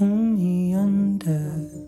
pull me under.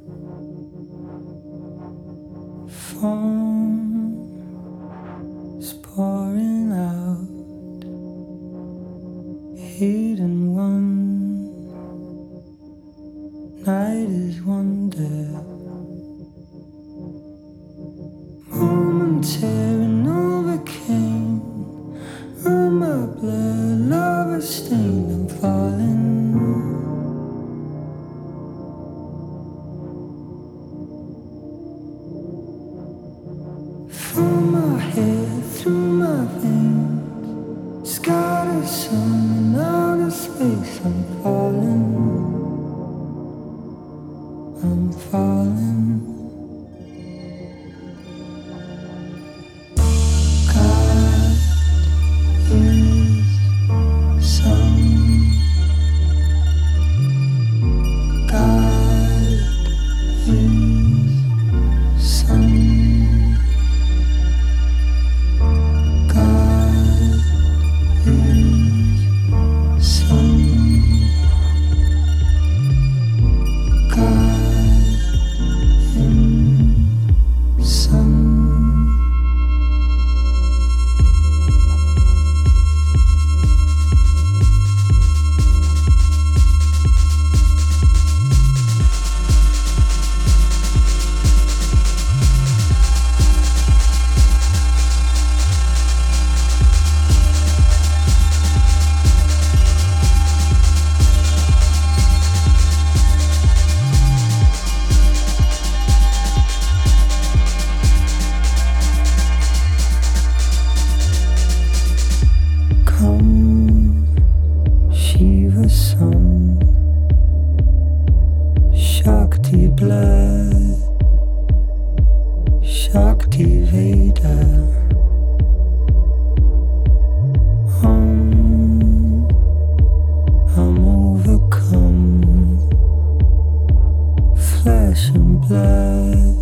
flesh and blood.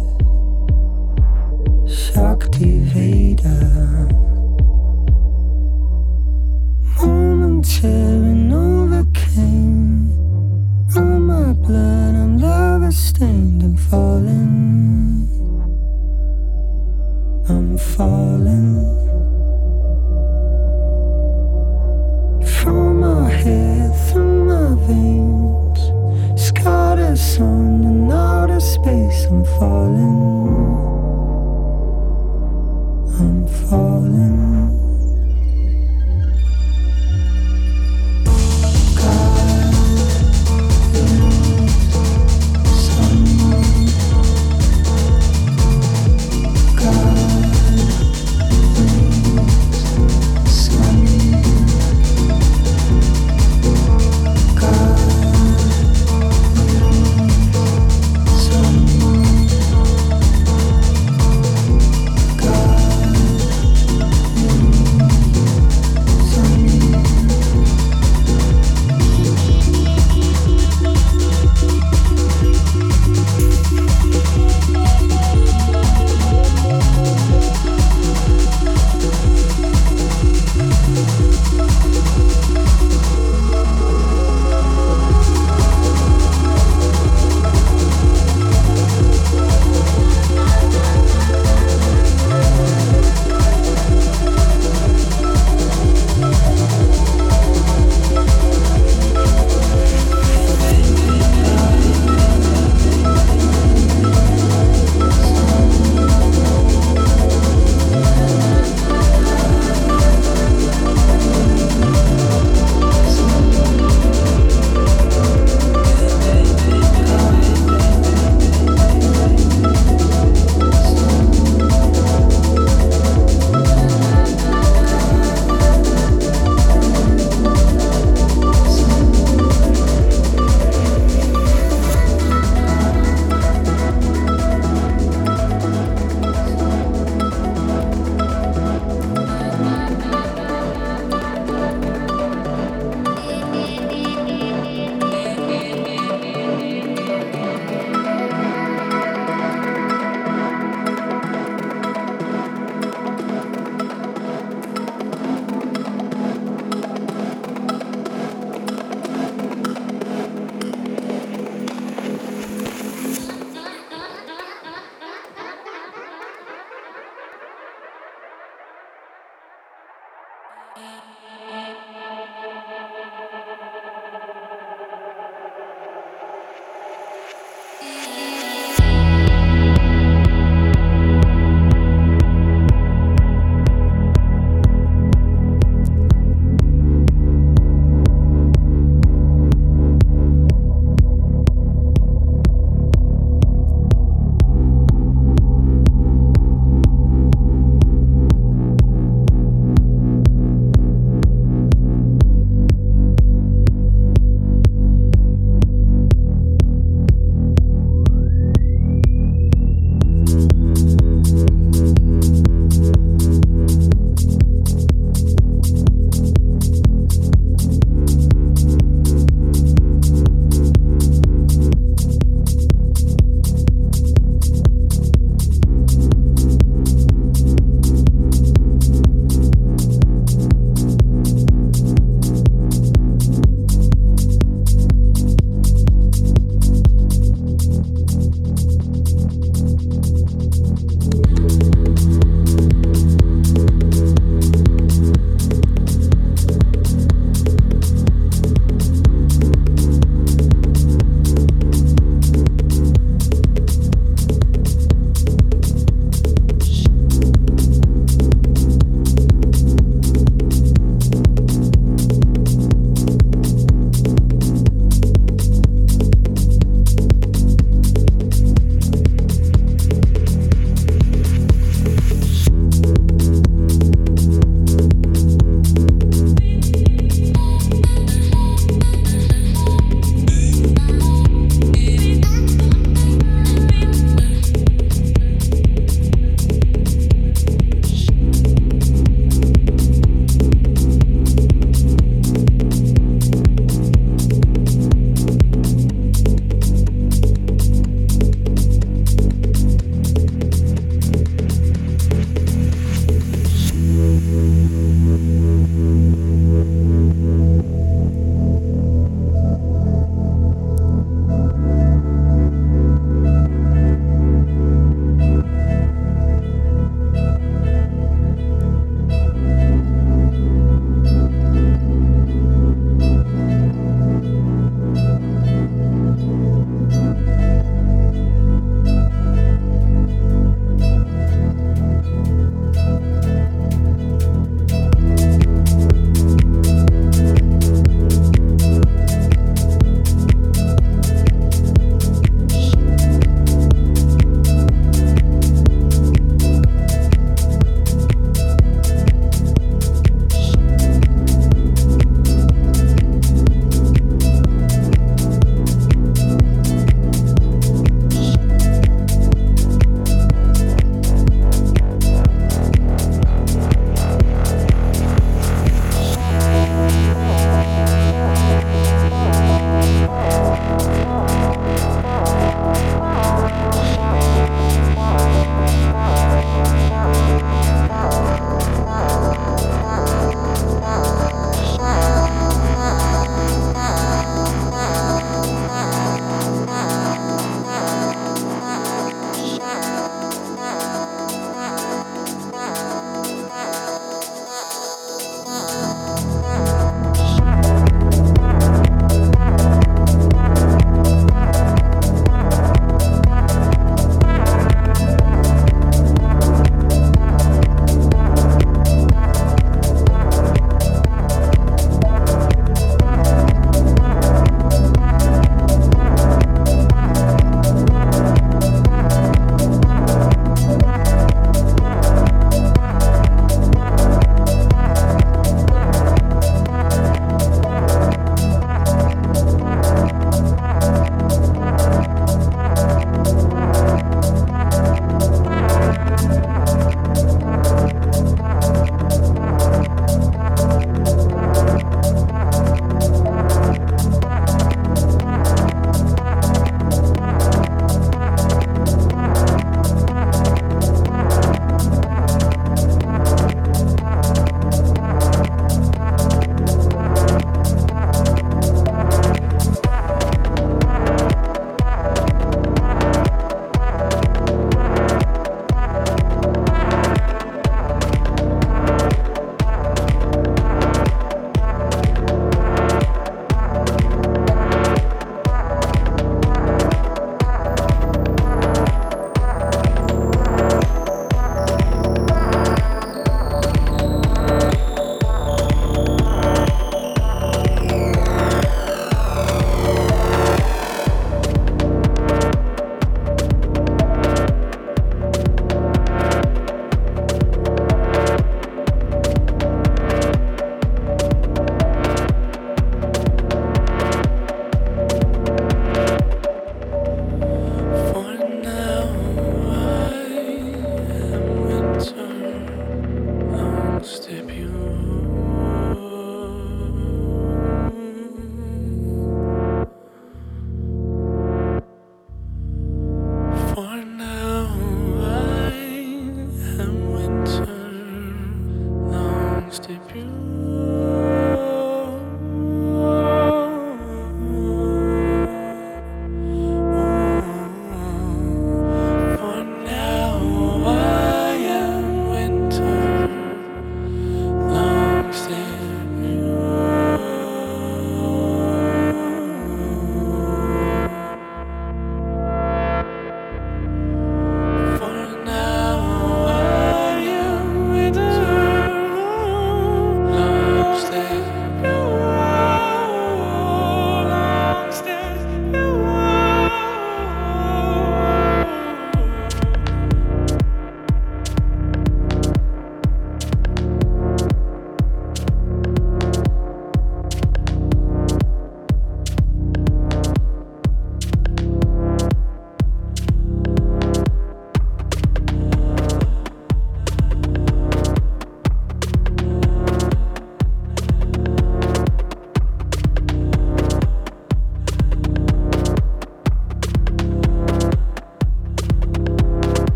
Shakti Veda. Momentary overcame. All my blood and lava stained and falling. I'm falling. From my head through my veins. space, I'm falling. I'm falling.